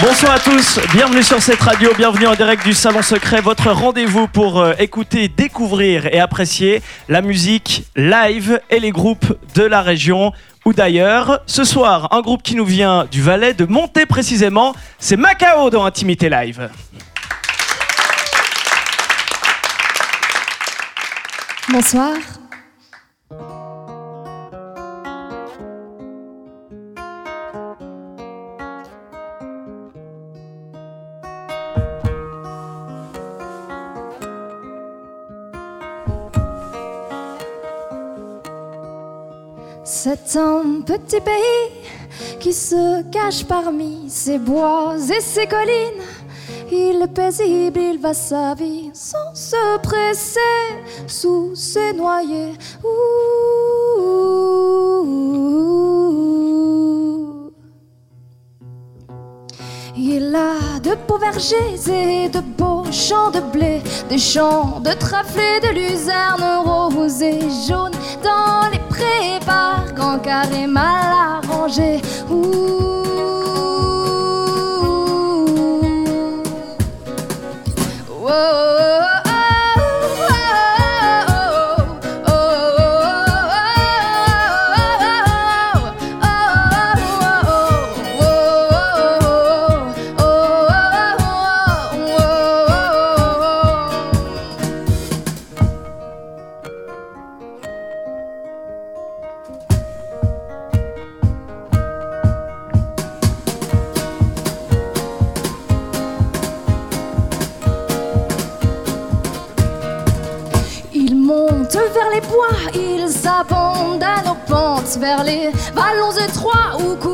Bonsoir à tous, bienvenue sur cette radio, bienvenue en direct du Salon Secret, votre rendez-vous pour euh, écouter, découvrir et apprécier la musique live et les groupes de la région ou d'ailleurs. Ce soir, un groupe qui nous vient du Valais, de Monter précisément, c'est Macao dans Intimité Live. Bonsoir. C'est un petit pays qui se cache parmi ses bois et ses collines. Il est paisible, il va sa vie sans se presser sous ses noyers. Il a de beaux vergers et de beaux champs de blé, des champs de trèfle et de luzerne roses et jaunes dans les prés par grands carrés mal arrangés. Ouh. Les vallons où coulent des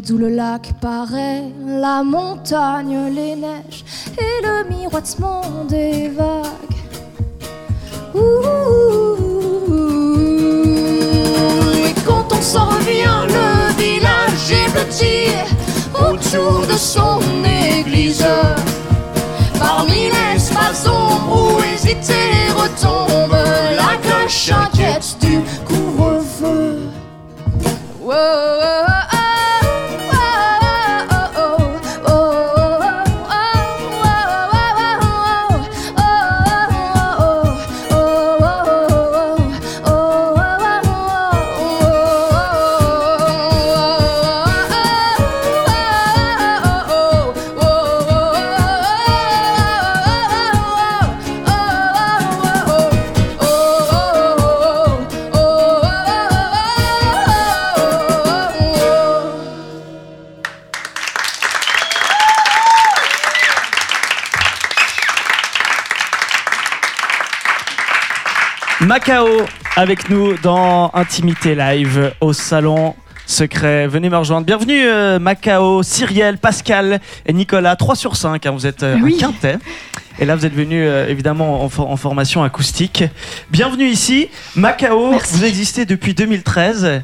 d'où le lac paraît, la montagne, les neiges et le miroitement des vagues. Ouh. Et quand on s'en revient, le village est autour de son église. Parmi l'espace ombre où hésiter avec nous dans Intimité Live au salon secret. Venez me rejoindre. Bienvenue euh, Macao, Cyrielle, Pascal et Nicolas. 3 sur 5, hein, vous êtes euh, Oui. un quintet. Et là, vous êtes venu euh, évidemment en, for- en formation acoustique. Bienvenue ici. Macao, Merci. vous existez depuis 2013. Et,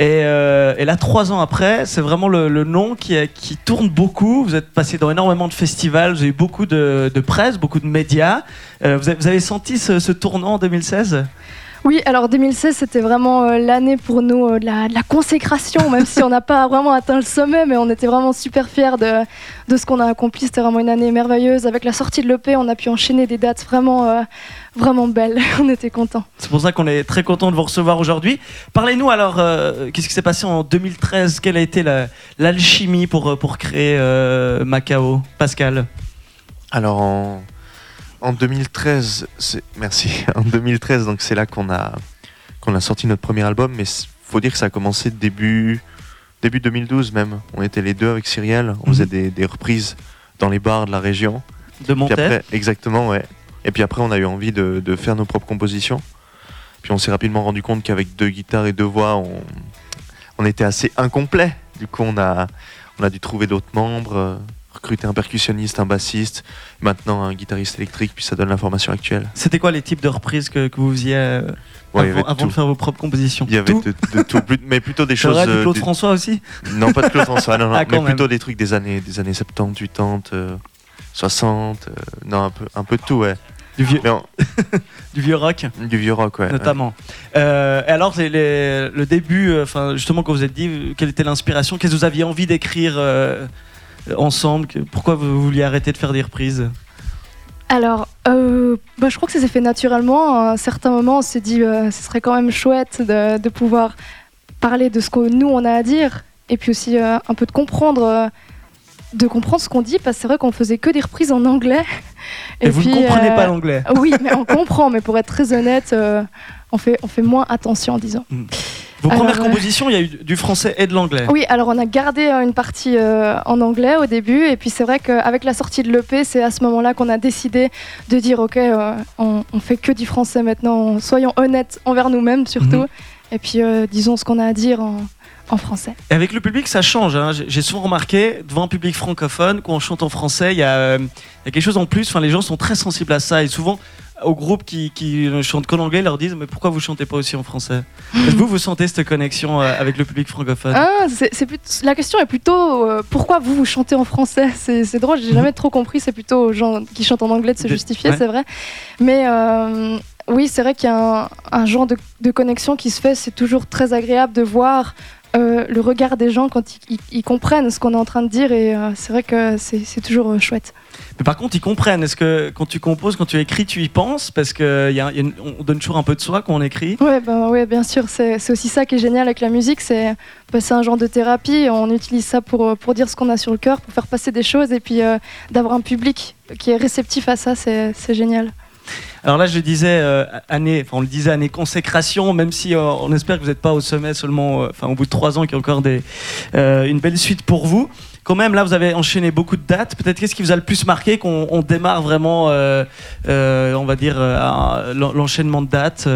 euh, et là, trois ans après, c'est vraiment le, le nom qui, tourne beaucoup. Vous êtes passé dans énormément de festivals, vous avez eu beaucoup de, de presse, beaucoup de médias. Euh, vous, avez, vous avez senti ce, ce tournant en 2016 Oui, alors 2016, c'était vraiment euh, l'année pour nous euh, de, la, de la consécration, même si on n'a pas vraiment atteint le sommet, mais on était vraiment super fiers de, de ce qu'on a accompli. C'était vraiment une année merveilleuse. Avec la sortie de l'EP, on a pu enchaîner des dates vraiment, euh, vraiment belles. on était contents. C'est pour ça qu'on est très content de vous recevoir aujourd'hui. Parlez-nous alors, euh, qu'est-ce qui s'est passé en 2013 Quelle a été la- l'alchimie pour, pour créer euh, Macao Pascal? Alors en, en 2013, c'est- merci. En 2013, donc c'est là qu'on a qu'on a sorti notre premier album, mais faut dire que ça a commencé début début 2012 même. On était les deux avec Cyrielle, on Mhm. faisait des, des reprises dans les bars de la région. de Montaigne exactement, ouais. Et puis après, on a eu envie de, de faire nos propres compositions. Puis on s'est rapidement rendu compte qu'avec deux guitares et deux voix, on, on était assez incomplet. Du coup, on a, on a dû trouver d'autres membres, recruter un percussionniste, un bassiste, maintenant un guitariste électrique, puis ça donne la formation actuelle. C'était quoi les types de reprises que, que vous faisiez euh, Ouais, avant, de faire vos propres compositions? Il y avait Tout? de, de tout, mais plutôt des choses. du euh, Claude des- François aussi? Non, pas de Claude François, non, non, Ah, mais plutôt des trucs des années, des années 70, 80, euh, 60, euh, non, un peu, un peu de tout, ouais. du vieux, du vieux rock? Du vieux rock, ouais. ouais. notamment. Euh, et alors, les- le début, euh, justement, quand vous êtes dit, quelle était l'inspiration? Qu'est-ce que vous aviez envie d'écrire euh, ensemble que- Pourquoi vous vouliez arrêter de faire des reprises Alors, euh, bah, je crois que ça s'est fait naturellement. À un certain moment, on s'est dit euh, ce serait quand même chouette de, de pouvoir parler de ce que nous on a à dire et puis aussi euh, un peu de comprendre. euh, de comprendre ce qu'on dit parce que c'est vrai qu'on faisait que des reprises en anglais Et, vous ne comprenez euh, pas l'anglais oui mais on comprend mais pour être très honnête euh, on fait on fait moins attention disons Vos alors, premières euh, compositions, il y a eu du français et de l'anglais. oui alors on a gardé euh, une partie euh, en anglais au début et puis c'est vrai qu'avec la sortie de l'EP c'est à ce moment-là qu'on a décidé de dire ok euh, on, on fait que du français maintenant soyons honnêtes envers nous-mêmes surtout Mhm. et puis euh, disons ce qu'on a à dire en, en français Et avec le public, ça change. hein. J'ai souvent remarqué, devant un public francophone, quand on chante en français, il y, y a quelque chose en plus. Enfin, les gens sont très sensibles à ça. Et souvent, au groupe qui, qui ne chantent qu'en anglais, leur disent Mais pourquoi vous chantez pas aussi en français? Est-ce que vous, vous sentez cette connexion euh, avec le public francophone Ah, plut- la question est plutôt euh, pourquoi vous vous chantez en français? C'est, drôle, j'ai jamais trop compris. C'est plutôt aux gens qui chantent en anglais de se justifier, ouais. c'est vrai. Mais euh, oui, c'est vrai qu'il y a un, un genre de, de connexion qui se fait. C'est toujours très agréable de voir euh, le regard des gens quand ils, ils- ils comprennent ce qu'on est en train de dire. Et euh, c'est vrai que c'est, toujours euh, chouette. Mais par contre, ils comprennent. Est-ce que quand tu composes, quand tu écris, tu y penses? Parce qu'on on donne toujours un peu de soi quand on écrit. Ouais, ben, ouais, bien sûr. C'est, aussi ça qui est génial avec la musique. C'est, un genre de thérapie. On utilise ça pour, pour dire ce qu'on a sur le cœur, pour faire passer des choses et puis euh, d'avoir un public qui est réceptif à ça. C'est génial. Alors là, je disais euh, année, enfin on le disait année consécration, même si euh, on espère que vous n'êtes pas au sommet seulement, euh, enfin au bout de trois ans, qu'il y a encore des, une belle suite pour vous. Quand même, là, vous avez enchaîné beaucoup de dates. Peut-être qu'est-ce qui vous a le plus marqué qu'on on démarre vraiment, on va dire, l'enchaînement de dates.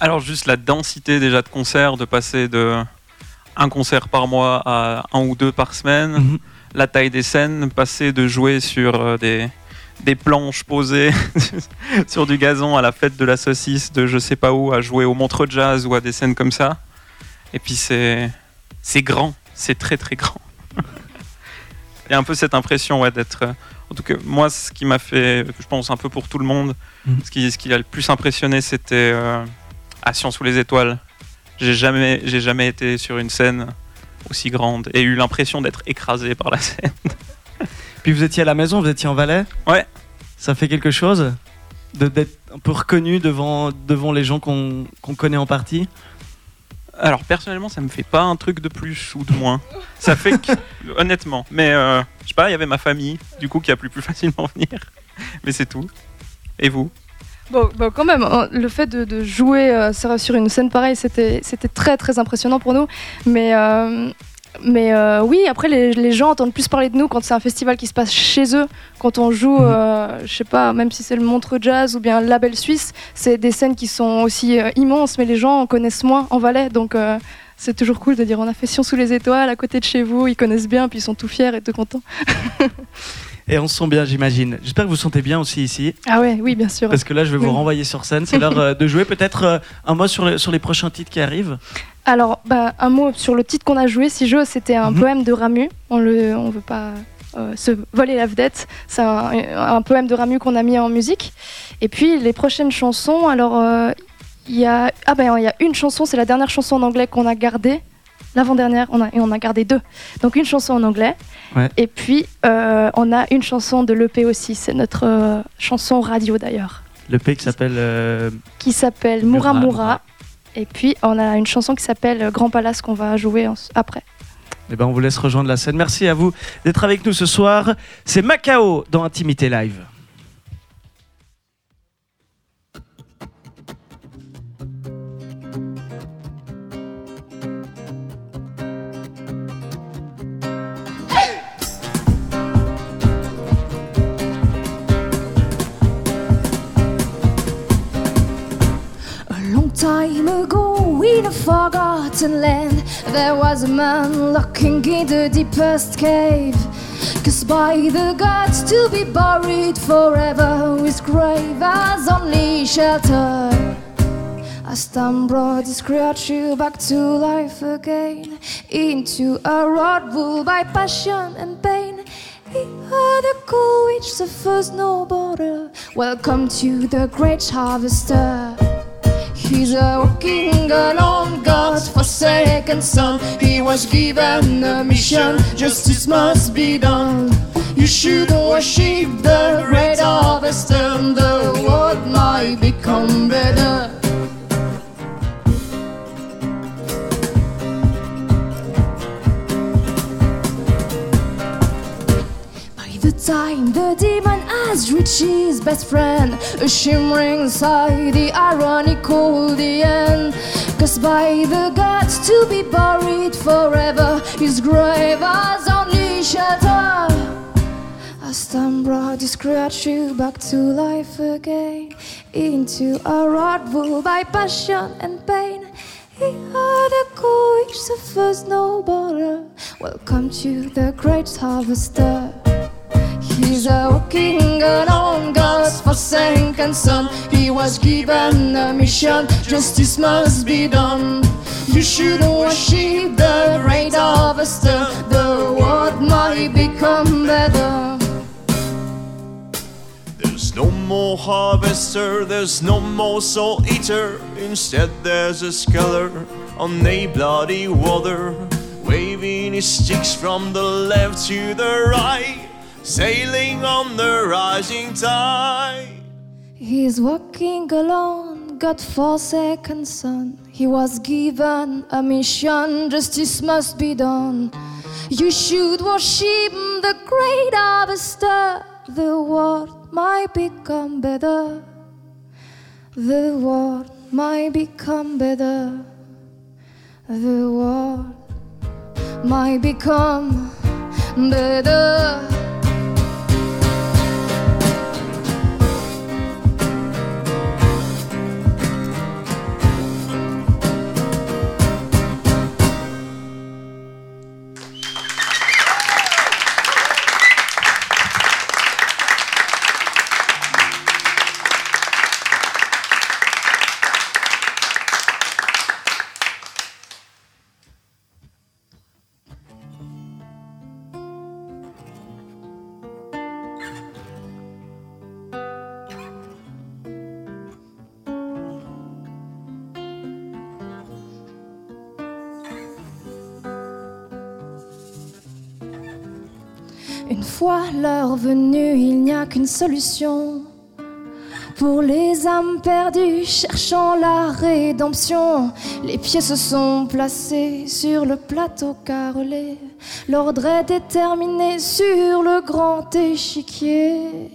Alors juste la densité déjà de concerts, de passer de un concert par mois à un ou deux par semaine, Mhm. la taille des scènes, passer de jouer sur des, des planches posées sur du gazon à la fête de la saucisse de je sais pas où, à jouer au Montreux Jazz ou à des scènes comme ça. Et puis c'est c'est grand, c'est très très grand. Il y a un peu cette impression ouais, d'être... euh, En tout cas, moi, ce qui m'a fait, je pense un peu pour tout le monde, Mhm. ce, qui, ce qui a le plus impressionné, c'était euh, à Science sous les étoiles. J'ai jamais, j'ai jamais été sur une scène aussi grande et eu l'impression d'être écrasé par la scène. Puis vous étiez à la maison, vous étiez en Valais. Ouais. Ça fait quelque chose d'être un peu reconnu devant, devant les gens qu'on qu'on connaît en partie. Alors personnellement, ça me fait pas un truc de plus ou de moins. Ça fait que, honnêtement. Mais euh, je sais pas, il y avait ma famille, du coup, qui a pu plus facilement venir. Mais c'est tout. Et vous? Bon, bon, quand même, hein, le fait de, de jouer euh, sur une scène pareille, c'était c'était très très impressionnant pour nous. Mais, euh, mais euh, oui, après, les, les gens entendent plus parler de nous quand c'est un festival qui se passe chez eux. Quand on joue, Mhm. euh, je sais pas, même si c'est le Montreux Jazz ou bien le Label Suisse, c'est des scènes qui sont aussi euh, immenses, mais les gens en connaissent moins en Valais. Donc euh, c'est toujours cool de dire on a fait Sion sous les étoiles à côté de chez vous, ils connaissent bien, puis ils sont tout fiers et tout contents. Et on se sent bien, j'imagine. J'espère que vous sentez bien aussi ici. Ah ouais, oui, bien sûr. Parce que là, je vais vous renvoyer sur scène. C'est l'heure euh, de jouer. Peut-être euh, un mot sur, le- sur les prochains titres qui arrivent. Alors, bah, un mot sur le titre qu'on a joué, si je, c'était un Mhm. poème de Ramu. On le, on veut pas euh, se voler la vedette. C'est un, un poème de Ramu qu'on a mis en musique. Et puis les prochaines chansons, alors euh, il y a ah ben il y a une chanson, c'est la dernière chanson en anglais qu'on a gardée. L'avant-dernière, on a, et on a gardé deux. Donc une chanson en anglais. Ouais. Et puis euh, on a une chanson de l'EP aussi. C'est notre euh, chanson radio d'ailleurs, Le P qui s'appelle. euh, qui s'appelle Moura. Moura. Et puis on a une chanson qui s'appelle Grand Palace qu'on va jouer en- après. Eh ben, on vous laisse rejoindre la scène. Merci à vous d'être avec nous ce soir. C'est Macao dans Intimité Live. Time ago, in a forgotten land, there was a man looking in the deepest cave. Cause by the gods to be buried forever, his grave as only shelter. As time brought this creature back to life again, into a world ruled by passion and pain. He heard a call which suffers no border. Welcome to the great harvester. He's a walking alone, God's forsaken son. He was given a mission, justice must be done. You should worship the great harvester, the world might become better. Time the demon has reached his best friend, a shimmering sigh, the ironical the end. Cause by the gods to be buried forever, his grave has only shelter. As time brought this creature back to life again, into a rod ruled by passion and pain. He heard a call which suffers no. Welcome to the great harvester. He's a walking alone, God's forsaken son. He was given a mission, justice must be done. You should worship the great harvester. The world might become better. There's no more harvester, there's no more soul eater. Instead, there's a scholar on a bloody water, waving his sticks from the left to the right, sailing on the rising tide. He's walking alone, God forsaken son. He was given a mission, justice must be done. You should worship the great harvester. The world might become better. The world might become better. The world might become better. L'heure venue, il n'y a qu'une solution. Pour les âmes perdues cherchant la rédemption, les pieds se sont placés sur le plateau carrelé. L'ordre est déterminé sur le grand échiquier.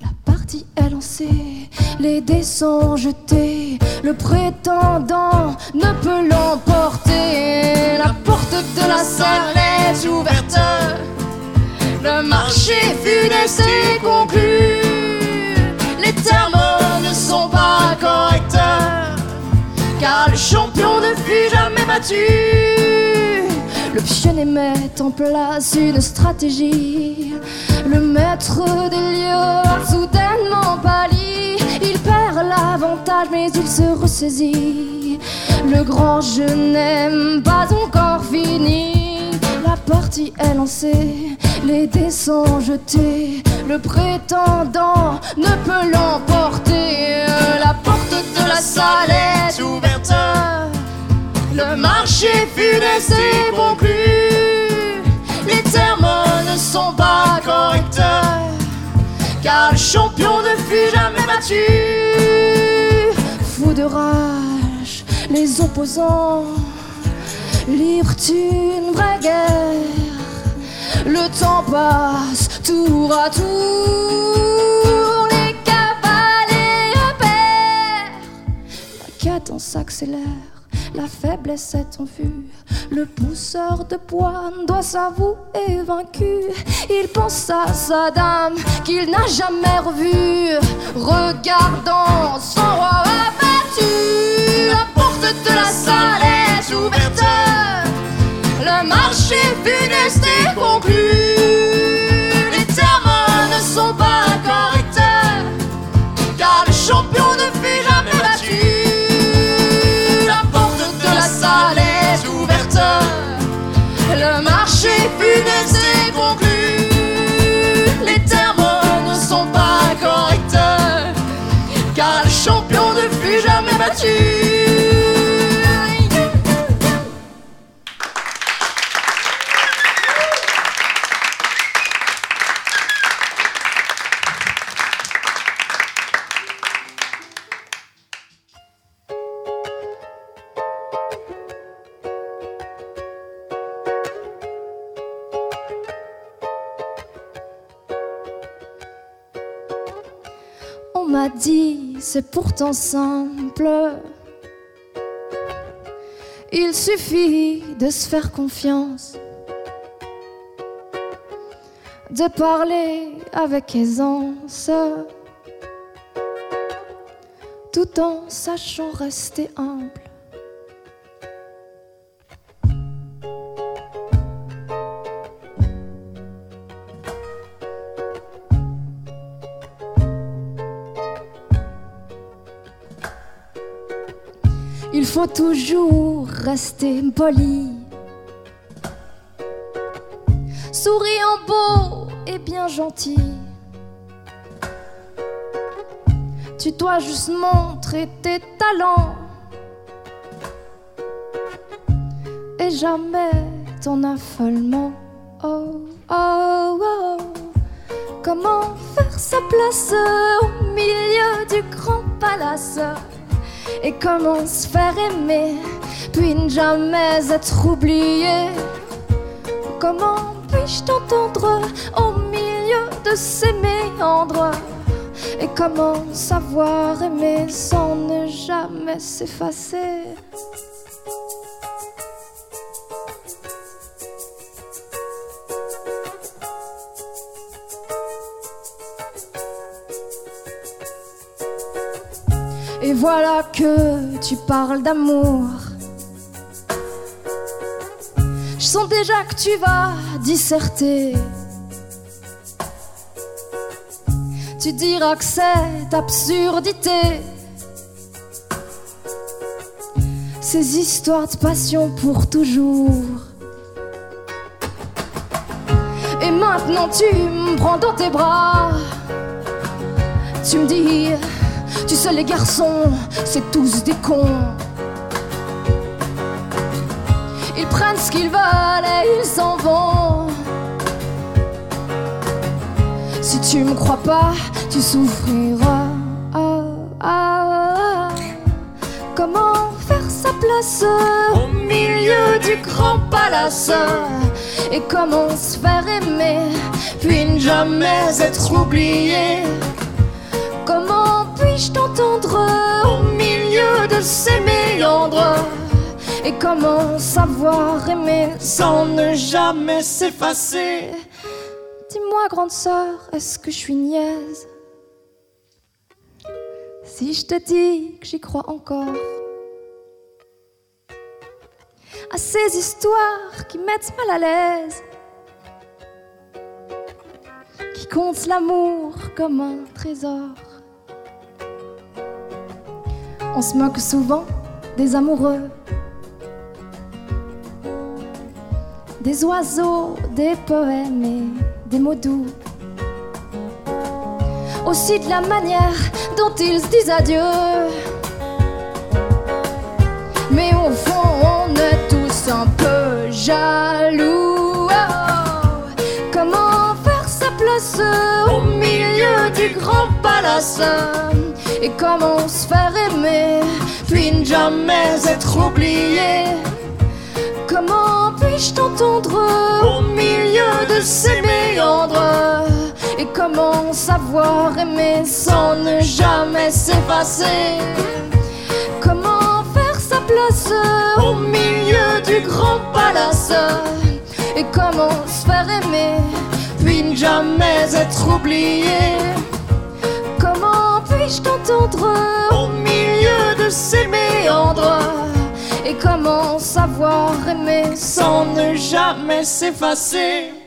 La partie est les dés sont jetés. Le prétendant ne peut l'emporter. La porte de la salle est ouverte. Le marché funeste est conclu. Les termes ne sont pas corrects. Car le champion ne fut jamais battu. Le pionnier met en place une stratégie. Le maître des lieux soudainement pâli. Il perd l'avantage, mais il se ressaisit. Le grand jeu n'aime pas encore fini. La partie est lancée, les dés sont jetés. Le prétendant ne peut l'emporter. La porte de la salle est ouverte. Le marché funeste est conclu. Les termes ne sont pas corrects. Car le champion ne fut jamais battu. Fou de rage, les opposants livrent une vraie guerre. Le temps passe tour à tour. Les cavaliers opèrent. La cadence s'accélère. La faiblesse est en vue. Le pousseur de bois doit s'avouer vaincu. Il pense à sa dame qu'il n'a jamais revue. Regardant son roi abattu, la porte de la salle est ouverte. Le marché funeste est conclu. Les termes ne sont pas c'est pourtant simple. Il suffit de se faire confiance, de parler avec aisance, tout en sachant rester humble. Faut toujours rester poli. Souriant beau et bien gentil. Tu dois juste montrer tes talents. Et jamais ton affolement. Oh, oh, oh. Comment faire sa place au milieu du grand palace? Et comment se faire aimer, puis ne jamais être oublié. Comment puis-je t'entendre au milieu de ces méandres? Et comment savoir aimer sans ne jamais s'effacer? Et voilà que tu parles d'amour. Je sens déjà que tu vas disserter. Tu diras que cette absurdité, ces histoires de passion pour toujours. Et maintenant tu me prends dans tes bras. Tu me dis, tu sais les garçons, c'est tous des cons. Ils prennent ce qu'ils veulent et ils s'en vont. Si tu me crois pas, tu souffriras. Comment faire sa place au milieu du grand palace? Et comment se faire aimer, puis ne jamais être oublié? Puis-je t'entendre au milieu de ces méandres? Et comment savoir aimer sans ne jamais s'effacer? Dis-moi, grande sœur, est-ce que je suis niaise? Si je te dis que j'y crois encore. À ces histoires qui mettent mal à l'aise, qui comptent l'amour comme un trésor. On se moque souvent des amoureux, des oiseaux, des poèmes et des mots doux. Aussi de la manière dont ils se disent adieu. Mais au fond, on est tous un peu jaloux. Oh, comment faire sa place au milieu du grand palace? Et comment se faire aimer, puis ne jamais être oublié. Comment puis-je t'entendre au milieu de ces méandres? Et comment savoir aimer sans ne jamais s'effacer? Comment faire sa place au milieu du grand palace? Et comment se faire aimer puis ne jamais être oublié? Puis-je t'entendre au milieu de ces méandres. Et comment savoir aimer sans ne jamais s'effacer?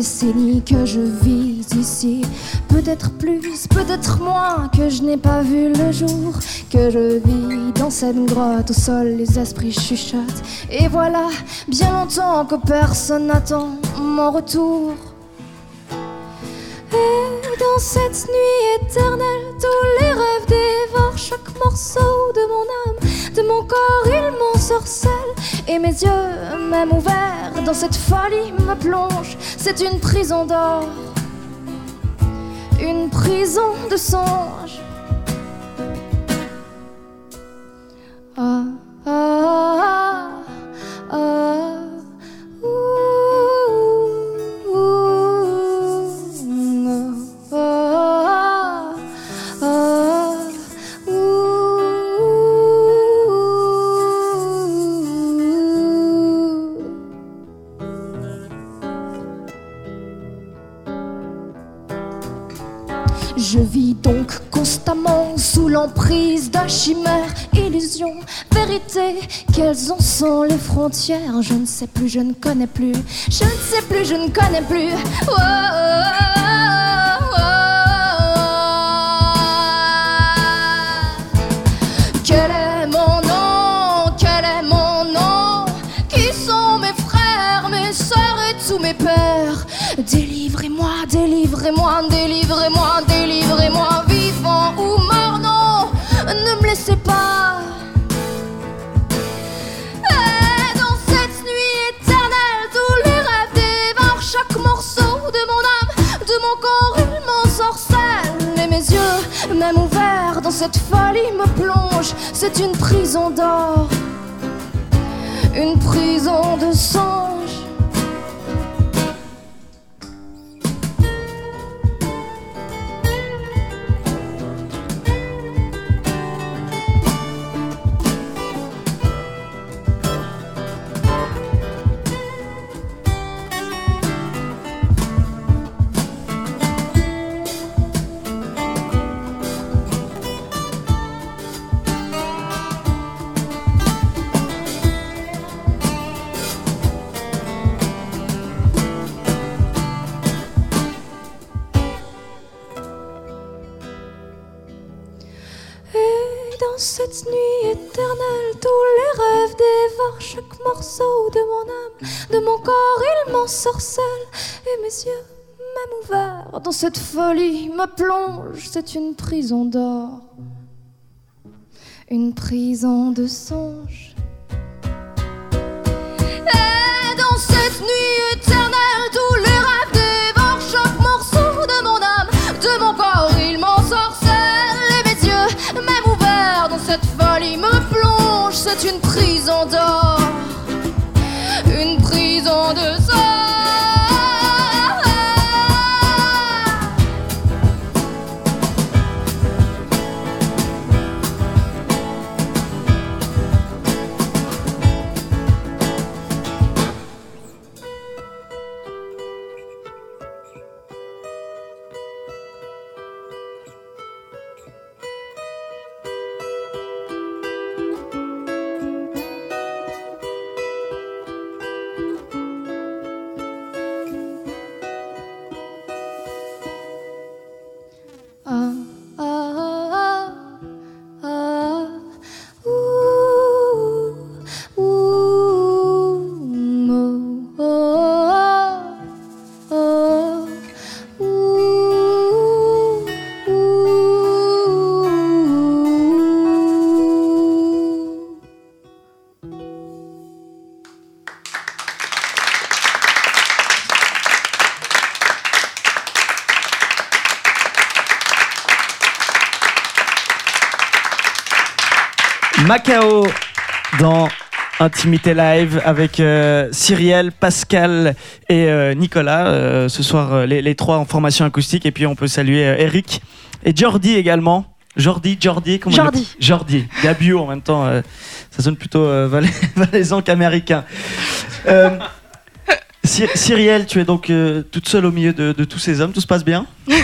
Que je vis ici. Peut-être plus, peut-être moins, que je n'ai pas vu le jour. Que je vis dans cette grotte au sol, les esprits chuchotent. Et voilà, bien longtemps que personne n'attend mon retour. Et dans cette nuit éternelle, tous les rêves dévorent chaque morceau de mon âme, de mon corps, ils m'ensorcellent. Et mes yeux, même ouverts, dans cette folie me plongent. C'est une prison d'or, une prison de songes. Sous l'emprise d'un chimère, illusion, vérité. Quelles en sont les frontières Je ne sais plus, je ne connais plus. Je ne sais plus, je ne connais plus. Oh, oh, oh. Quel est mon nom? Quel est mon nom? Qui sont mes frères, mes sœurs et tous mes pères? Délivrez-moi, délivrez-moi, délivrez-moi, cette folie me plongent. C'est une prison d'or, une prison de songe. M'ensorcellent. Et mes yeux, même ouverts, dans cette folie me plongent. C'est une prison d'or, une prison de songes. Et dans cette nuit éternelle, Macao dans Intimité Live avec euh, Cyrielle, Pascal et euh, Nicolas. Euh, ce soir, euh, les, les trois en formation acoustique. Et puis, on peut saluer euh, Eric et Jordi également. Jordi, Jordi, comment on Jordi. l'appelle Jordi. Il y a bio en même temps. euh, ça sonne plutôt euh, valais- valaisan qu'américain. Euh, Cy- Cyrielle, tu es donc euh, toute seule au milieu de, de tous ces hommes. Tout se passe bien?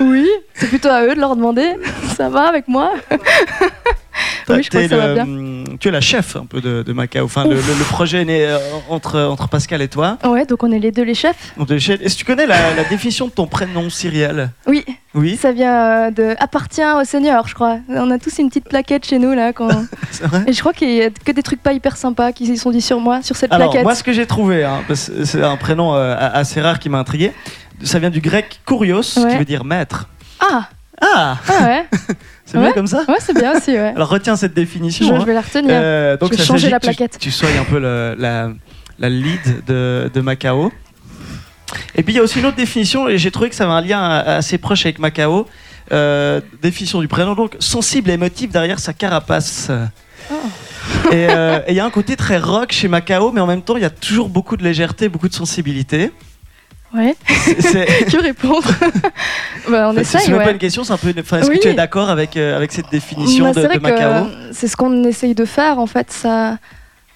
Oui, c'est plutôt à eux de leur demander. Ça va avec moi? Oui, je crois T'es que ça va le- bien. Tu es la chef un peu de, de Macao. Enfin, le, le- le projet est né euh, entre, entre Pascal et toi. Ouais, donc on est les deux les chefs. Est-ce que tu connais la, la définition de ton prénom, Cyrielle? Oui, Oui, ça vient euh, de appartient au Seigneur, je crois. On a tous une petite plaquette chez nous là. Quand... c'est vrai? Et je crois qu'il y a que des trucs pas hyper sympas qui se sont dit sur moi, sur cette Alors, plaquette. moi, ce que j'ai trouvé, hein, c'est un prénom euh, assez rare qui m'a intrigué, ça vient du grec kurios, qui veut dire maître. Ah, Ah ah ouais, C'est bien comme ça ouais, c'est bien aussi, ouais. Alors, retiens cette définition. Je, hein. je vais la retenir. Euh, donc Je vais changer la que tu- plaquette. Tu, sois un peu le- la, la lead de, de Macao. Et puis il y a aussi une autre définition, et j'ai trouvé que ça avait un lien assez proche avec Macao. Euh, définition du prénom, donc sensible et émotif derrière sa carapace. Oh. Et euh, et il y a un côté très rock chez Macao, mais en même temps il y a toujours beaucoup de légèreté, beaucoup de sensibilité. Ouais, que répondre bah, On c'est même pas ouais. une question, c'est un peu. une- enfin, Est-ce Oui. que tu es d'accord avec, euh, avec cette définition Bah, de, de Macao que c'est ce qu'on essaye de faire en fait. Ça,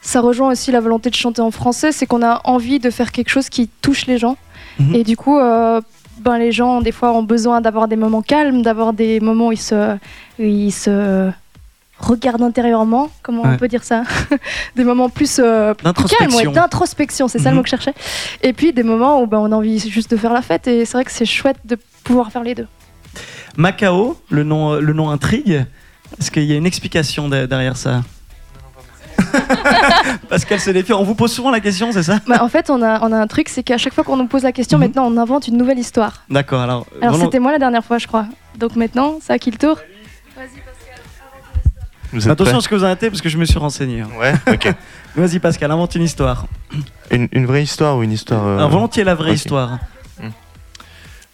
ça rejoint aussi la volonté de chanter en français, c'est qu'on a envie de faire quelque chose qui touche les gens. Mhm. Et du coup, euh, ben, les gens des fois ont besoin d'avoir des moments calmes, d'avoir des moments où ils se, où ils se regardent intérieurement, comment Ouais. on peut dire ça Des moments plus, euh, plus calmes, D'introspection. ouais, d'introspection, c'est ça Mhm. le mot que je cherchais. Et puis des moments où ben, on a envie juste de faire la fête. Et c'est vrai que c'est chouette de pouvoir faire les deux. Macao, le nom, le nom intrigue. Est-ce qu'il y a une explication de- derrière ça? Pascal se défie. On vous pose souvent la question, c'est ça? Bah, en fait, on a, on a un truc, c'est qu'à chaque fois qu'on nous pose la question, Mhm. maintenant on invente une nouvelle histoire. D'accord, alors. Alors vraiment- c'était moi la dernière fois, je crois. Donc maintenant, c'est à qui le tour? Vous Attention à ce que vous inventez parce que je me suis renseigné. hein. Ouais, ok. Vas-y, Pascal, invente une histoire. Une, une vraie histoire ou une histoire. euh, volontiers la vraie histoire.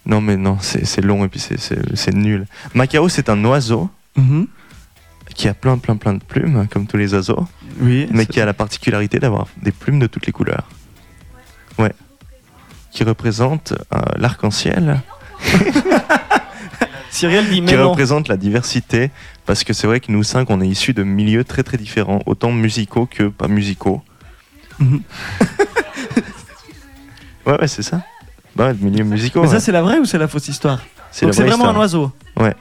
Non, mais non, c'est long et puis c'est- nul. Macao, c'est un oiseau Mhm. qui a plein, plein, plein de plumes, comme tous les oiseaux. Oui. mais qui a la particularité d'avoir des plumes de toutes les couleurs. Ouais. Qui représente euh, l'arc-en-ciel, Cyrielle dit mais qui représente la diversité, parce que c'est vrai que nous cinq, on est issus de milieux très très différents, autant musicaux que pas musicaux. Ouais, ouais, c'est ça. Bah, ouais, milieux musicaux. Mais ça c'est la vraie ou c'est la fausse histoire c'est vraiment un oiseau Ouais.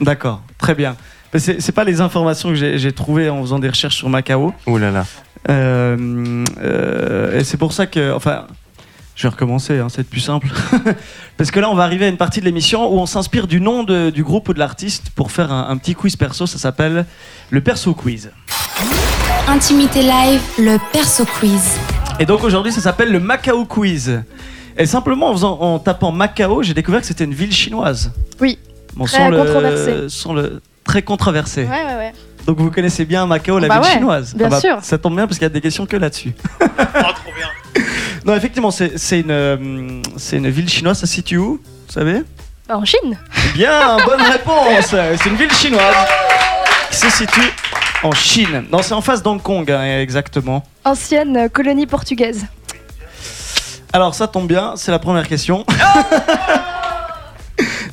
D'accord, très bien. C'est pas les informations que j'ai trouvées en faisant des recherches sur Macao. Oh là là. Euh, euh, et c'est pour ça que, enfin, je vais recommencer, hein, c'est plus simple. Parce que là, on va arriver à une partie de l'émission où on s'inspire du nom de- du groupe ou de l'artiste pour faire un, un petit quiz perso. Ça s'appelle le Perso Quiz. Intimité live, le perso quiz. Et donc aujourd'hui, ça s'appelle le Macao Quiz. Et simplement en, faisant, en tapant Macao, j'ai découvert que c'était une ville chinoise. Oui. Bon, Très sans le- controversée. sans le très controversé. Ouais, ouais, ouais. Donc vous connaissez bien Macao, la Bah ville ouais, chinoise. bien sûr. Ça tombe bien parce qu'il y a des questions que là-dessus. Non, effectivement, c'est une, euh, une ville chinoise. Ça se situe où Vous savez? En Chine. Bien, bonne réponse. C'est une ville chinoise qui se situe en Chine. Non, c'est en face d'Hong Kong, hein, exactement. Ancienne colonie portugaise. Alors, ça tombe bien, c'est la première question. Ah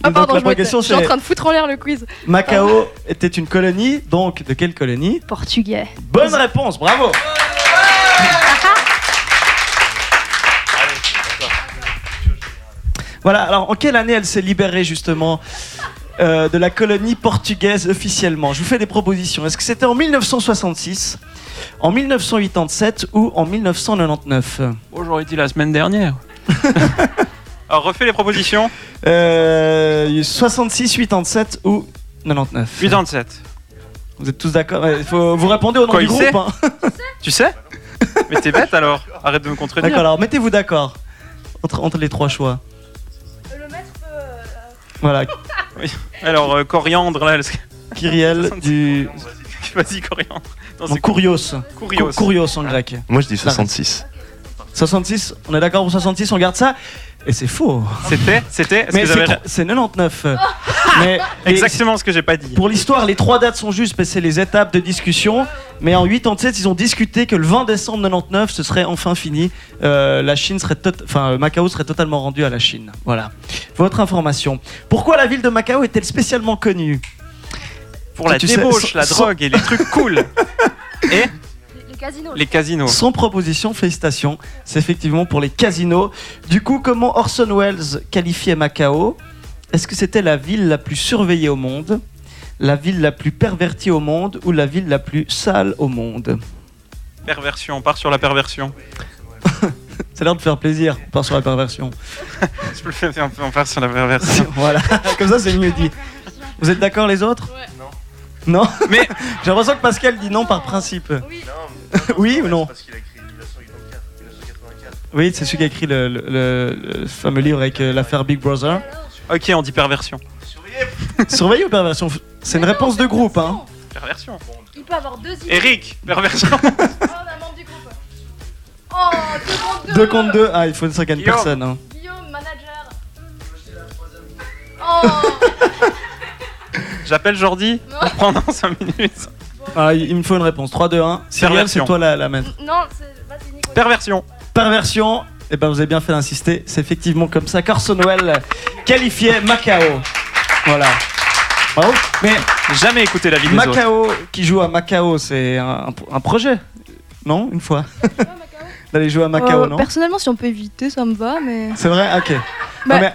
Donc, pardon, la je, première m'étais- question, je suis en train de foutre en l'air le quiz. Macao était une colonie, donc de quelle colonie? Portugais. Bonne réponse, bravo. Voilà, alors en quelle année elle s'est libérée justement euh, de la colonie portugaise officiellement? Je vous fais des propositions. Est-ce que c'était en 1966, en 1987 ou en 1999 Oh, j'aurais dit la semaine dernière. Alors, refais les propositions. euh, 66, 87 ou 99 87. Vous êtes tous d'accord? Il faut- Vous répondez au nom Quoi, du il groupe sait hein. Tu sais? Mais t'es bête alors. Arrête de me contredire. D'accord, alors mettez-vous d'accord entre, entre les trois choix. Le Voilà, Alors, euh, coriandre, là. elle- Kyriel du. Vas-y, coriandre. Non, Non, c'est Kourios. Kourios. Kourios en grec. Moi, je dis 66. 66, on est d'accord pour 66, on garde ça Et c'est faux. C'était C'était Mais c'est j'avais- tro- c'est 99. Mais et Exactement ce que j'ai pas dit. Pour l'histoire, les trois dates sont justes, parce que c'est les étapes de discussion. Mais en 87, ils ont discuté que le 20 décembre 99, ce serait enfin fini. Euh, la Chine serait, tot- enfin, Macao serait totalement rendu à la Chine. Voilà. Votre information. Pourquoi la ville de Macao est-elle spécialement connue? Pour la Tu sais, débauche, sans- la sans- drogue et les trucs cool. Et casinos. les casinos. Sans proposition, félicitations. C'est effectivement pour les casinos. Du coup, comment Orson Welles qualifiait Macao? Est-ce que c'était la ville la plus surveillée au monde, la ville la plus pervertie au monde ou la ville la plus sale au monde? Perversion, on part sur la perversion. C'est l'air de faire plaisir, on part sur la perversion. Je peux le faire, on faire sur la perversion. voilà, comme ça c'est mieux dit. Vous êtes d'accord les autres? Non Mais- J'ai l'impression que Pascal dit non par principe. Oui ou non Parce qu'il a écrit 1984, 1984. Oui, c'est celui qui a écrit le, le- le- le fameux livre avec euh, l'affaire Big Brother. Ok, on dit perversion. Surveiller ou perversion C'est une réponse de groupe, hein Perversion. Il peut avoir deux idées. Eric, perversion. Oh, on a un membre du groupe. Oh, deux contre deux. Deux contre deux, ah il faut une cinquante Guillaume. personnes. Hein. Guillaume, manager. Oh, J'appelle Jordi pour prendre 5 minutes. Ah, il me faut une réponse. 3, 2, 1. Cyrielle, c'est toi la, la maître. non, c'est. Nico. Perversion. Perversion, et ben vous avez bien fait d'insister. C'est effectivement comme ça qu'Orson Welles qualifiait Macao. Voilà. Bravo. Mais Jamais écouté la vie des autres. Macao, qui joue à Macao, c'est un, un projet Non Une fois D'aller jouer à Macao, Euh, non? Personnellement, si on peut éviter, ça me va, mais. C'est vrai? Ok. Bah-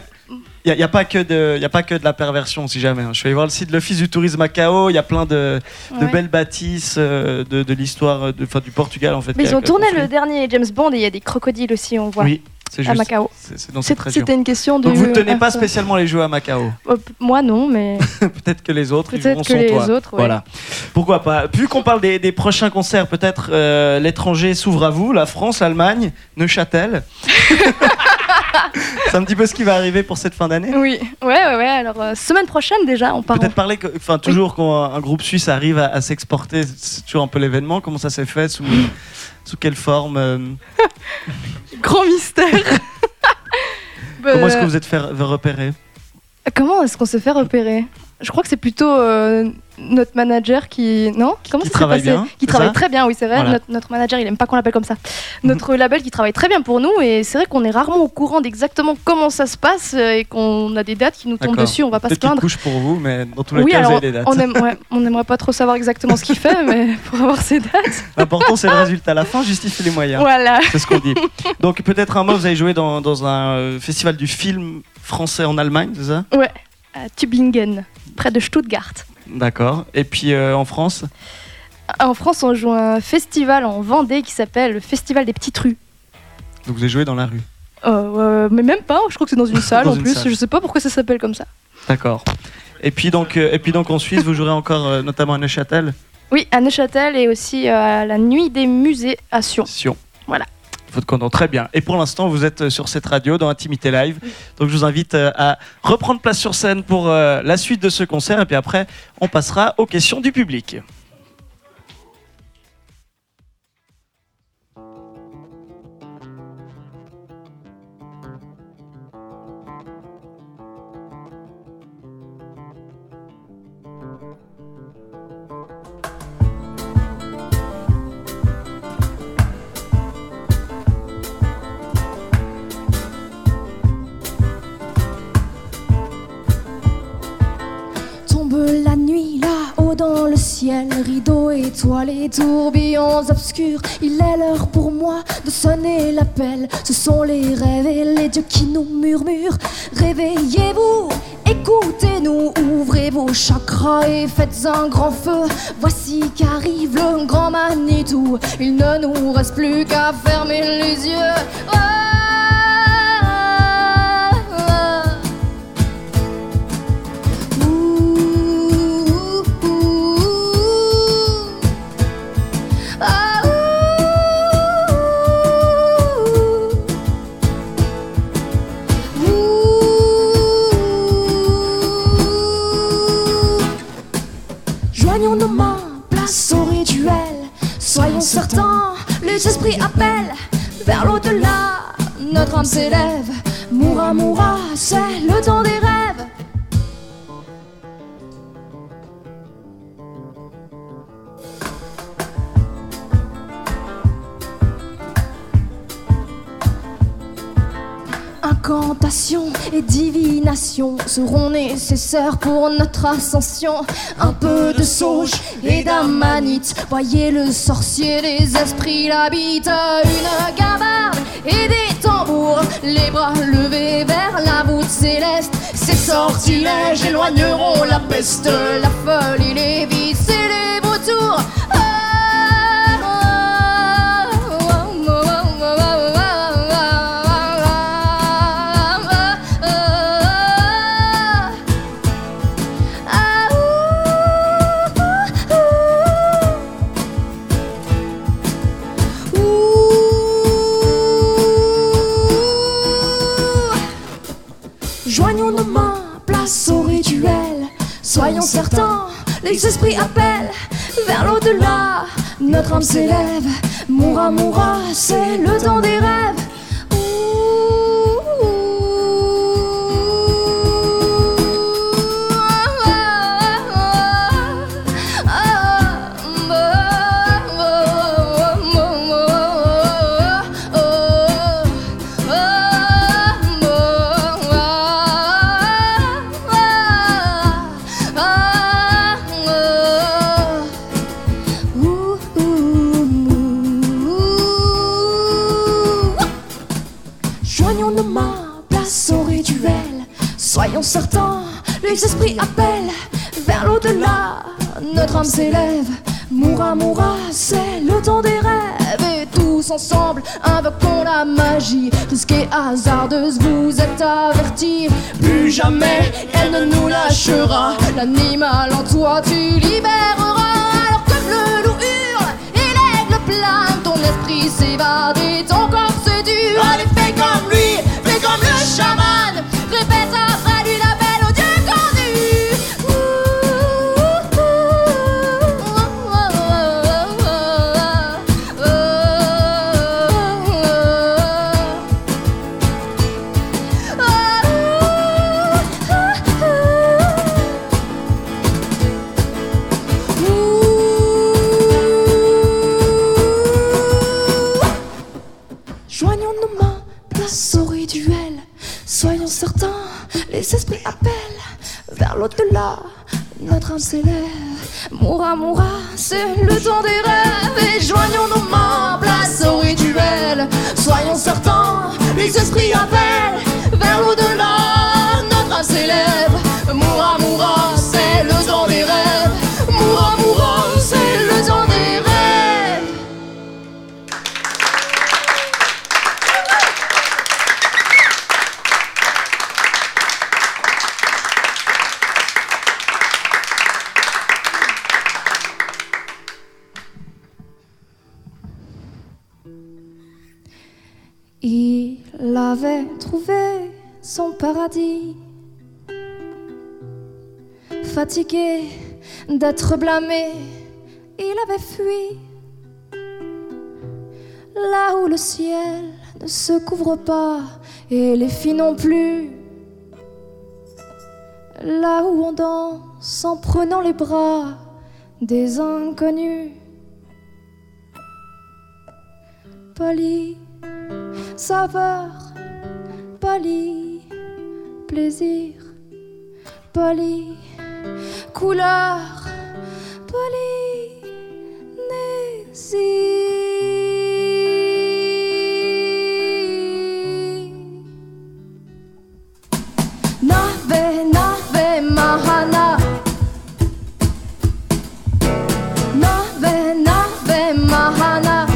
il n'y a, pas que de, y a pas que de la perversion, si jamais. hein. Je suis allé voir le site de l'Office du tourisme Macao. Il y a plein de, de Ouais. belles bâtisses euh, de, de l'histoire de, enfin, du Portugal, en fait. Mais ils a- ont a tourné le dernier James Bond et il y a des crocodiles aussi, on voit. Oui, c'est à juste. Macao. C'est c'est dans C'est- cette région. C'était une question de. Donc vous ne tenez pas spécialement les jeux à Macao? euh, Moi non, mais Peut-être que les autres, peut-être que les toi. autres. ouais. Voilà. Pourquoi pas? Vu qu'on parle des, des prochains concerts, peut-être euh, l'étranger s'ouvre à vous, la France, l'Allemagne, Neuchâtel. C'est un petit peu ce qui va arriver pour cette fin d'année. Oui, ouais, ouais, ouais. Alors, euh, semaine prochaine déjà, on part. en- Peut-être parler, enfin toujours quand un groupe suisse arrive à, à s'exporter, c'est toujours un peu l'événement. Comment ça s'est fait? Sous, sous quelle forme euh, Grand mystère. Bah, Comment est-ce que vous êtes fait repérer? Comment est-ce qu'on se fait repérer? Je crois que c'est plutôt euh, notre manager qui. Non Comment Qui ça s'est travaille passé bien, Qui travaille très bien, oui, c'est vrai. Voilà. Notre, notre manager, il aime pas qu'on l'appelle comme ça. Notre label qui travaille très bien pour nous. Et c'est vrai qu'on est rarement au courant d'exactement comment ça se passe euh, et qu'on a des dates qui nous tombent dessus. On va pas se plaindre. couche pour vous, mais dans tous les Oui, cas, vous alors avez des dates. on, aime, ouais, on aimerait pas trop savoir exactement ce qu'il fait, mais pour avoir ses dates. L'important, c'est le résultat. La fin justifie les moyens. Voilà. C'est ce qu'on dit. Donc, peut-être un mot, vous avez joué dans, dans un euh, festival du film français en Allemagne, c'est ça? À Tübingen, près de Stuttgart. D'accord. Et puis euh, en France En France, on joue un festival en Vendée qui s'appelle le Festival des Petites Rues. Donc, vous avez joué dans la rue. Euh, euh, mais même pas, je crois que c'est dans une salle Dans en une plus. salle. Je sais pas pourquoi ça s'appelle comme ça. D'accord. Et puis donc, euh, et puis donc en Suisse, vous jouerez encore euh, notamment à Neuchâtel. Oui, à Neuchâtel et aussi euh, à la Nuit des Musées à Sion. Sion. Voilà. Votre canton, très bien. Et pour l'instant, vous êtes euh, sur cette radio dans Intimité Live. Donc, je vous invite euh, à reprendre place sur scène pour euh, la suite de ce concert. Et puis après, on passera aux questions du public. Rideaux étoilés, tourbillons obscurs. Il est l'heure pour moi de sonner l'appel. Ce sont les rêves et les dieux qui nous murmurent. Réveillez-vous, écoutez-nous, ouvrez vos chakras et faites un grand feu. Voici qu'arrive le grand Manitou. Il ne nous reste plus qu'à fermer les yeux. Seront nécessaires pour notre ascension. Un peu de sauge et d'amanite. Voyez le sorcier, les esprits l'habitent. Une gabarde et des tambours. Les bras levés vers la voûte céleste. Ces sortilèges éloigneront la peste, la folie, les vices et les vautours. Âme s'élève, mourra, mourra, c'est le temps hasardeuse, vous êtes avertis. Plus jamais, elle ne nous lâchera. L'animal en toi, tu libéreras. Alors que le loup hurle et l'aigle plane, ton esprit s'évade et ton corps se dure. Allez, fais comme lui, fais comme le chaman. S'élève, mourra, mourra, c'est le temps des rêves. Et joignons nos mains, place au rituel. Soyons certains, les esprits appellent vers l'au-delà. Notre âme s'élève, mourra, mourra, Fatigué d'être blâmé, il avait fui. Là où le ciel ne se couvre pas et les filles non plus. Là où on danse en prenant les bras des inconnus. Poli, saveur, poli, plaisir, poli, couleur, polynésie. Nave, nave, mahana. Nave, nave, mahana.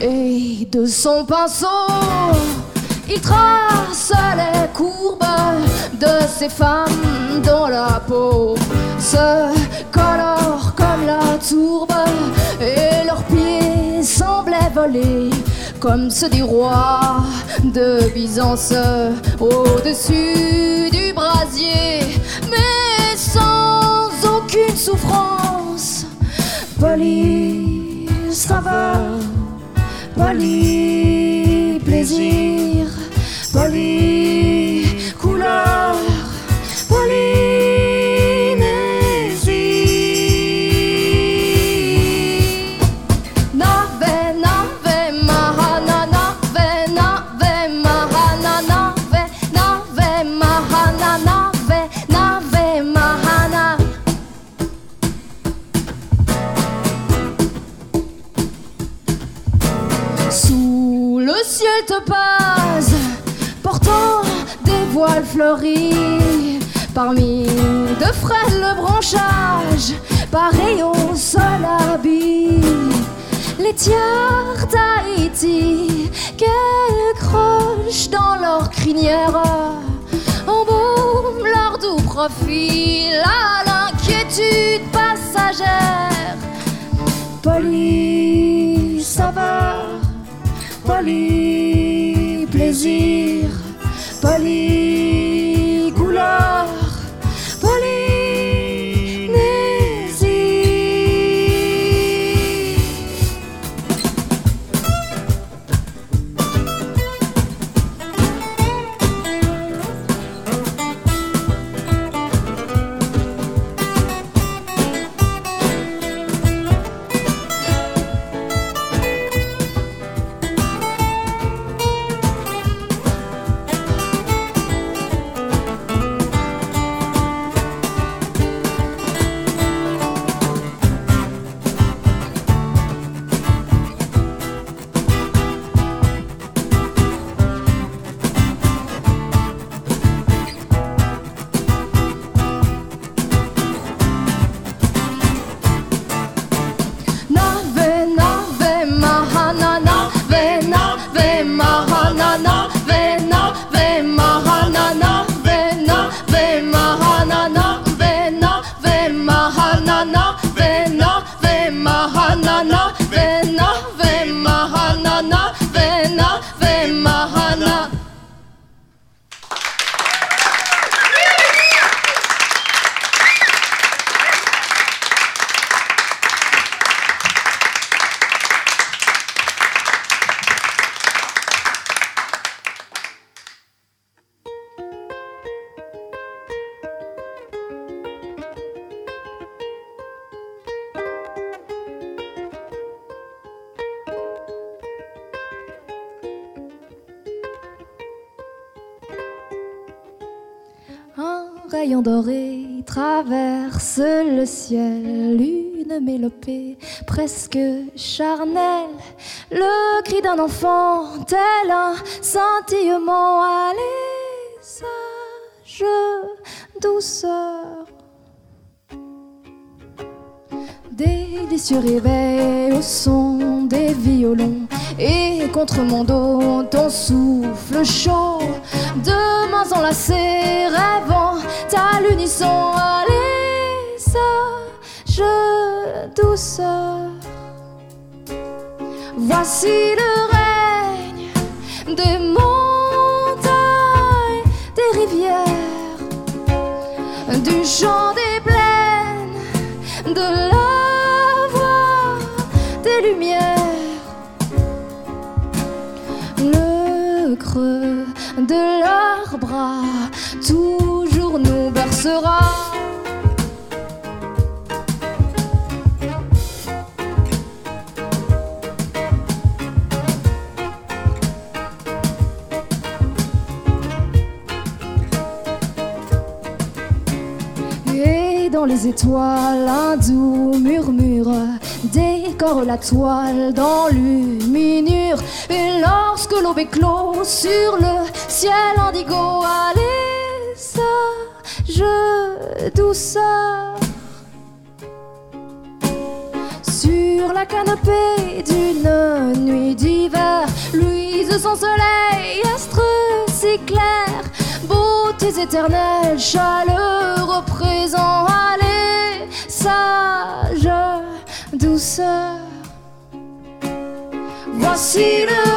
Et de son pinceau, il trace les courbes de ces femmes dont la peau se colore comme la tourbe et leurs pieds semblaient voler comme ceux des rois de Byzance au-dessus du brasier, mais sans aucune souffrance. Poli saveur, poli plaisir, poli couleur, parmi de frêles branchages, pareil au sol. Les tiers d'Haïti, qu'elles crochent dans leur crinière, embaument leur doux profil à l'inquiétude passagère. Poli saveur, poli plaisir, poli rayon doré traverse le ciel, une mélopée presque charnelle, le cri d'un enfant tel un scintillement, allez, sage douceur. Délicieux réveil au son des violons et contre mon dos ton souffle chaud. De mains enlacées, rêvant à l'unisson, allez, sage douceur. Voici le règne des montagnes, des rivières, du chant des toujours nous bercera. Et dans les étoiles, un doux murmure décore la toile dans l'huminure. Et lorsque l'aube éclose sur le ciel indigo, allez, sage douceur. Sur la canopée d'une nuit d'hiver, luise son soleil, astre si clair, beautés éternelles, chaleureux présent, allez, sage douceur. Voici le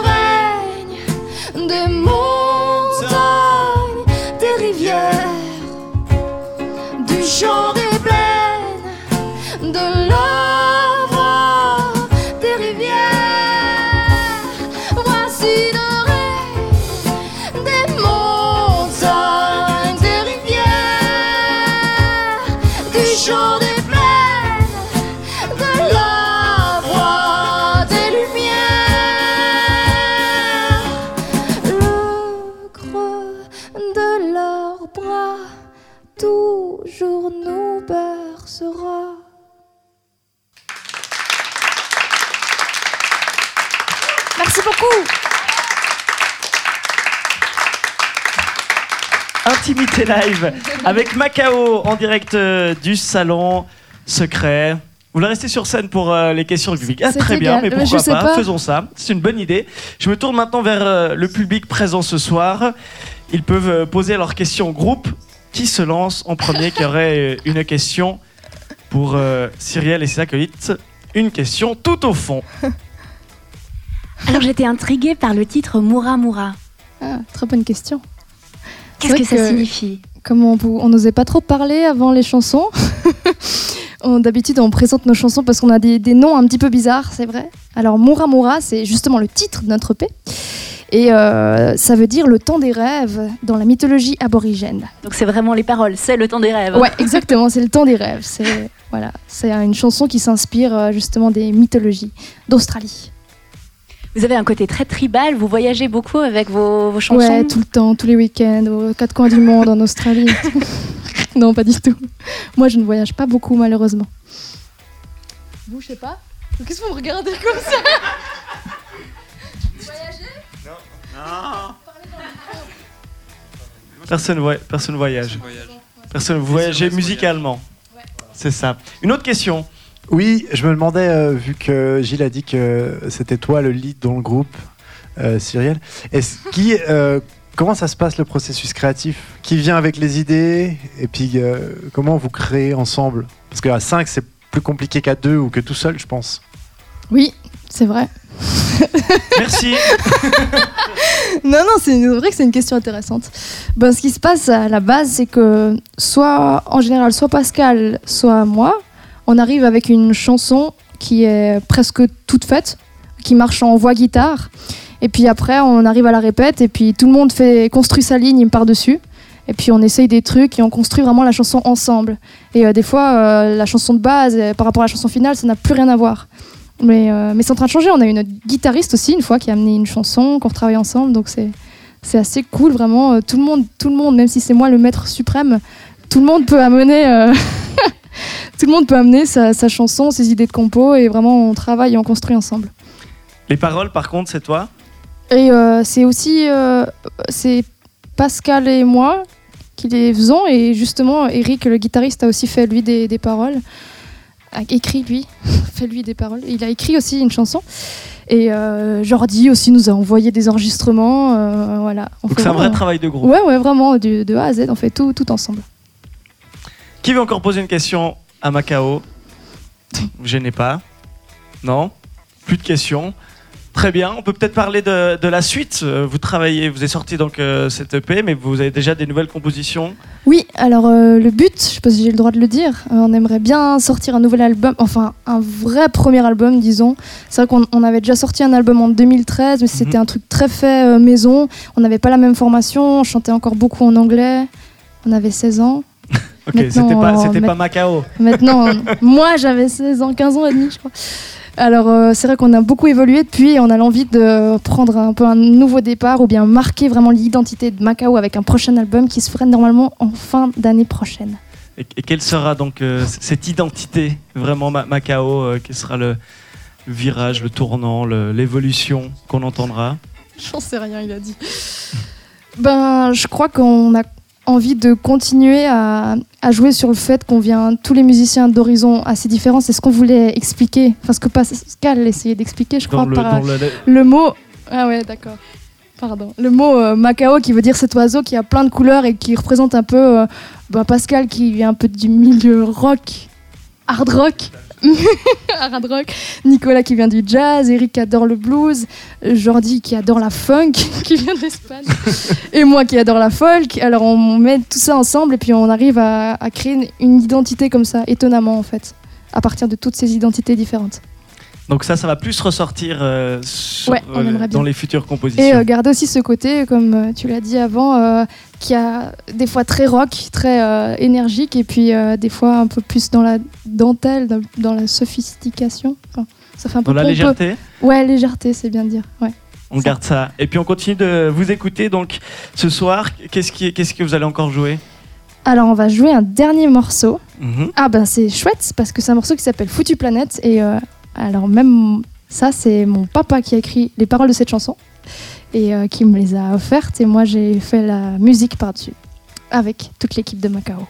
Live avec Macao en direct euh, du salon secret. Vous voulez rester sur scène pour euh, les questions du public? Ah, C'est Très bien, mais pourquoi pas, pas. Faisons ça. C'est une bonne idée. Je me tourne maintenant vers euh, le public présent ce soir. Ils peuvent euh, poser leurs questions au groupe. Qui se lance en premier Qui aurait euh, une question pour euh, Cyrielle et ses acolytes Une question tout au fond. Alors j'étais intriguée par le titre Moura Moura. Ah, très bonne question. Qu'est-ce que ça que- signifie Comme on n'osait pas trop parler avant les chansons. On- D'habitude, on présente nos chansons parce qu'on a des, des noms un petit peu bizarres, c'est vrai. Alors, Moura Moura, c'est justement le titre de notre EP. Et euh, ça veut dire le temps des rêves dans la mythologie aborigène. Donc c'est vraiment les paroles, c'est le temps des rêves. Ouais, exactement, c'est le temps des rêves. C'est voilà, c'est une chanson qui s'inspire euh, justement des mythologies d'Australie. Vous avez un côté très tribal, vous voyagez beaucoup avec vos, vos chansons. Ouais, tout le temps, tous les week-ends, aux quatre coins du monde, en Australie. et tout. non, pas du tout. Moi, je ne voyage pas beaucoup, malheureusement. Vous, je sais pas. Qu'est-ce que vous me regardez comme ça? Personne, voy- personne voyage. Voyage. Personne vous voyagez musicalement. C'est ça. Une autre question. Oui, je me demandais, euh, vu que Gilles a dit que c'était toi le lead dans le groupe, euh, Cyrielle, est-ce qui, euh, comment ça se passe le processus créatif Qui vient avec les idées Et puis euh, comment vous créez ensemble? Parce qu'à 5, c'est plus compliqué qu'à 2 ou que tout seul, je pense. Oui, c'est vrai. Merci. non, non, c'est vrai que c'est une question intéressante. Ben, ce qui se passe à la base, c'est que soit, en général, soit Pascal, soit moi, on arrive avec une chanson qui est presque toute faite, qui marche en voix guitare. Et puis après, on arrive à la répète, et puis tout le monde fait, construit sa ligne par-dessus. Et puis on essaye des trucs et on construit vraiment la chanson ensemble. Et euh, des fois, euh, la chanson de base, euh, par rapport à la chanson finale, ça n'a plus rien à voir. Mais, mais c'est en train de changer. On a eu notre guitariste aussi, une fois, qui a amené une chanson, qu'on retravaille ensemble. Donc c'est, c'est assez cool, vraiment. Tout le, monde, tout le monde, même si c'est moi le maître suprême, tout le monde peut amener. Tout le monde peut amener sa, sa chanson, ses idées de compo et vraiment on travaille et on construit ensemble. Les paroles, par contre, c'est toi? Et euh, c'est aussi euh, c'est Pascal et moi qui les faisons et justement Eric le guitariste a aussi fait lui des, des paroles, a écrit lui, fait lui des paroles. Il a écrit aussi une chanson et euh, Jordi aussi nous a envoyé des enregistrements, euh, voilà. On Donc fait c'est un vrai travail de groupe. Ouais ouais vraiment de A à Z on fait tout tout ensemble. Qui veut encore poser une question à Macao? Vous gênez pas Non? Plus de questions Très bien, on peut peut-être parler de, de la suite. Euh, Vous travaillez, vous avez sorti donc euh, cette EP, mais vous avez déjà des nouvelles compositions. Oui, alors euh, le but, je sais pas si j'ai le droit de le dire, euh, on aimerait bien sortir un nouvel album, enfin un vrai premier album, disons. C'est vrai qu'on on avait déjà sorti un album en 2013, mais c'était un truc très fait maison. On n'avait pas la même formation, on chantait encore beaucoup en anglais. On avait 16 ans. Ok, c'était pas, euh, c'était ma- pas Macao. Maintenant, moi j'avais 16 ans, 15 ans et demi, je crois. Alors euh, c'est vrai qu'on a beaucoup évolué depuis et on a l'envie de prendre un peu un nouveau départ ou bien marquer vraiment l'identité de Macao avec un prochain album qui se ferait normalement en fin d'année prochaine. Et, et quelle sera donc euh, cette identité vraiment Ma- Macao euh, Quel sera le, virage, le tournant, l'évolution qu'on entendra? J'en sais rien, il a dit. Ben, je crois qu'on a envie de continuer à, à jouer sur le fait qu'on vient tous les musiciens d'horizons assez différents. C'est ce qu'on voulait expliquer. Enfin, ce que Pascal essayait d'expliquer, je crois, Dans le- par dans le- le mot. Ah ouais, d'accord. Pardon. Le mot euh, Macao qui veut dire cet oiseau qui a plein de couleurs et qui représente un peu euh, bah, Pascal qui vient un peu du milieu rock, hard rock. hard rock. Nicolas qui vient du jazz, Eric qui adore le blues, Jordi qui adore la funk, qui vient d'Espagne, et moi qui adore la folk. Alors on met tout ça ensemble et puis on arrive à, à créer une, une identité comme ça, étonnamment en fait, à partir de toutes ces identités différentes. Donc ça, ça va plus ressortir euh, sur- Ouais, on aimerait dans les futures compositions. Et euh, garder aussi ce côté, comme euh, tu l'as dit avant, euh, qui a des fois très rock, très euh, énergique, et puis euh, des fois un peu plus dans la dentelle, dans, dans la sophistication. Enfin, ça fait un peu Dans la légèreté Ouais, légèreté, c'est bien de dire. Ouais. On garde ça. Et puis on continue de vous écouter. Donc ce soir, qu'est-ce, qui, qu'est-ce que vous allez encore jouer? Alors on va jouer un dernier morceau. Mhm. Ah ben c'est chouette parce que c'est un morceau qui s'appelle Foutu Planète et euh, alors même ça c'est mon papa qui a écrit les paroles de cette chanson et euh, qui me les a offertes et moi j'ai fait la musique par-dessus avec toute l'équipe de Macao.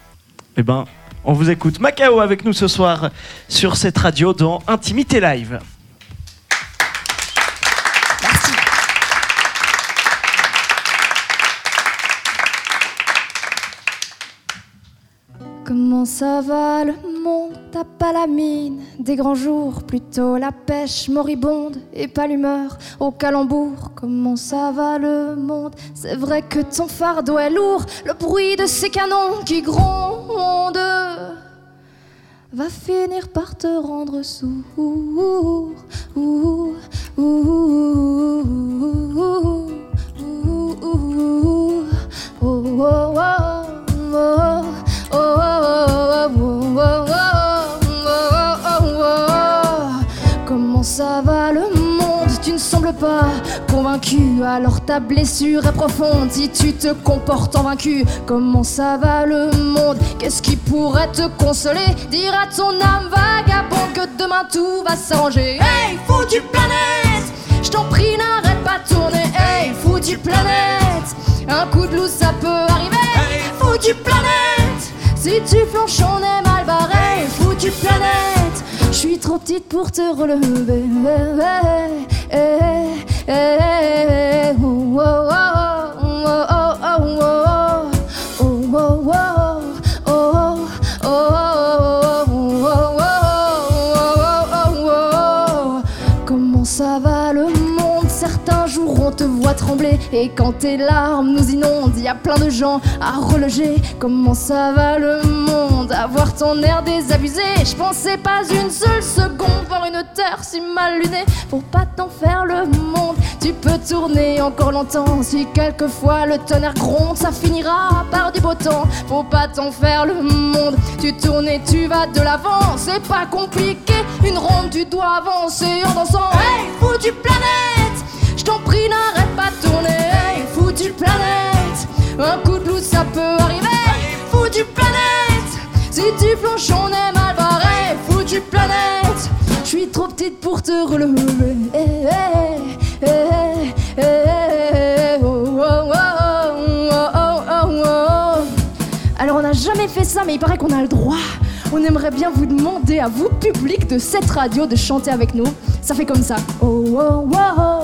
Eh ben, on vous écoute. Macao avec nous ce soir sur cette radio dans Intimité Live. Comment ça va le monde T'as pas la mine des grands jours, plutôt la pêche moribonde et pas l'humeur au calembour. Comment ça va le monde C'est vrai que ton fardeau est lourd, le bruit de ces canons qui grondent va finir par te rendre sourd. Oh, oh, oh, oh. Oh, oh, oh, oh, oh, oh, oh, oh. Comment ça va le monde Tu ne sembles pas convaincu, alors ta blessure est profonde si tu te comportes en vaincu. Comment ça va le monde Qu'est-ce qui pourrait te consoler Dire à ton âme vagabonde que demain tout va s'arranger. Hey, foutu planète Je t'en prie, n'arrête pas de tourner. Hey, foutu planète Un coup de blues, ça peut arriver. Hey, foutu planète petite pour te relever. Eh, eh, eh, oh, oh, oh, et quand tes larmes nous inondent, y a plein de gens à reloger. Comment ça va le monde? Avoir ton air désabusé, je pensais pas une seule seconde voir une terre si mal lunée pour pas t'en faire le monde. Tu peux tourner encore longtemps si quelquefois le tonnerre gronde, ça finira par du beau temps. Faut pas t'en faire le monde. Tu tournes et tu vas de l'avant, c'est pas compliqué. Une ronde, tu dois avancer en dansant. Hey, foutu planète, je t'en prie, n'arrête pas de tourner. Hey, foutu planète, un coup de loup ça peut arriver. Hey, foutu planète, si tu planches, on est mal barré. Hey, foutu planète, je suis trop petite pour te relever. Alors on n'a jamais fait ça, mais il paraît qu'on a le droit. On aimerait bien vous demander à vous, public de cette radio, de chanter avec nous. Ça fait comme ça. Oh, oh, oh, oh.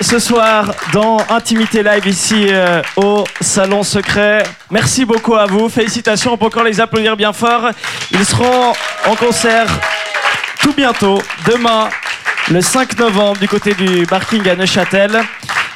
ce soir dans Intimité Live ici euh, au Salon Secret. Merci beaucoup à vous. Félicitations, on peut encore les applaudir bien fort. Ils seront en concert tout bientôt, demain, le 5 novembre, du côté du parking à Neuchâtel.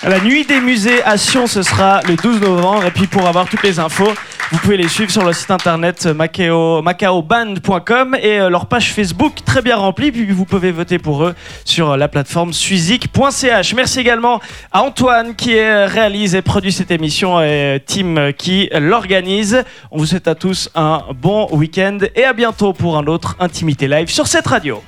La nuit des musées à Sion, ce sera le 12 novembre. Et puis pour avoir toutes les infos, vous pouvez les suivre sur le site internet macao, macaoband.com et euh, leur page Facebook très bien remplie. Puis vous pouvez voter pour eux sur la plateforme suizik.ch. Merci également à Antoine qui euh, réalise et produit cette émission et Tim qui l'organise. On vous souhaite à tous un bon week-end et à bientôt pour un autre Intimité Live sur cette radio.